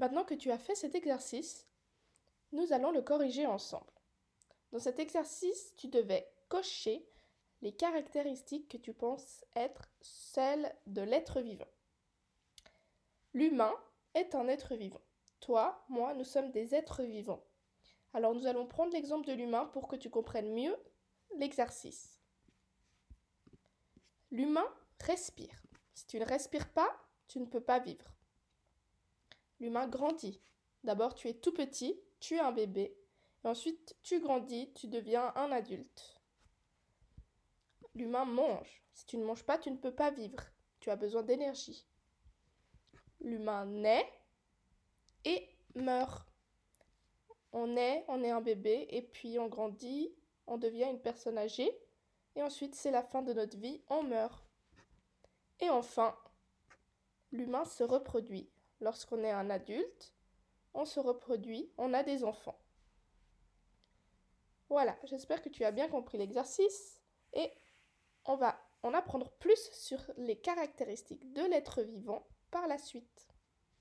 Maintenant que tu as fait cet exercice, nous allons le corriger ensemble. Dans cet exercice, tu devais cocher les caractéristiques que tu penses être celles de l'être vivant. L'humain est un être vivant. Toi, moi, nous sommes des êtres vivants. Alors nous allons prendre l'exemple de l'humain pour que tu comprennes mieux l'exercice. L'humain respire. Si tu ne respires pas, tu ne peux pas vivre. L'humain grandit. D'abord, tu es tout petit, tu es un bébé, et ensuite tu grandis, tu deviens un adulte. L'humain mange. Si tu ne manges pas, tu ne peux pas vivre. Tu as besoin d'énergie. L'humain naît et meurt. On naît, on est un bébé, et puis on grandit, on devient une personne âgée, et ensuite c'est la fin de notre vie, on meurt. Et enfin, l'humain se reproduit. Lorsqu'on est un adulte, on se reproduit, on a des enfants. Voilà, j'espère que tu as bien compris l'exercice et on va en apprendre plus sur les caractéristiques de l'être vivant par la suite.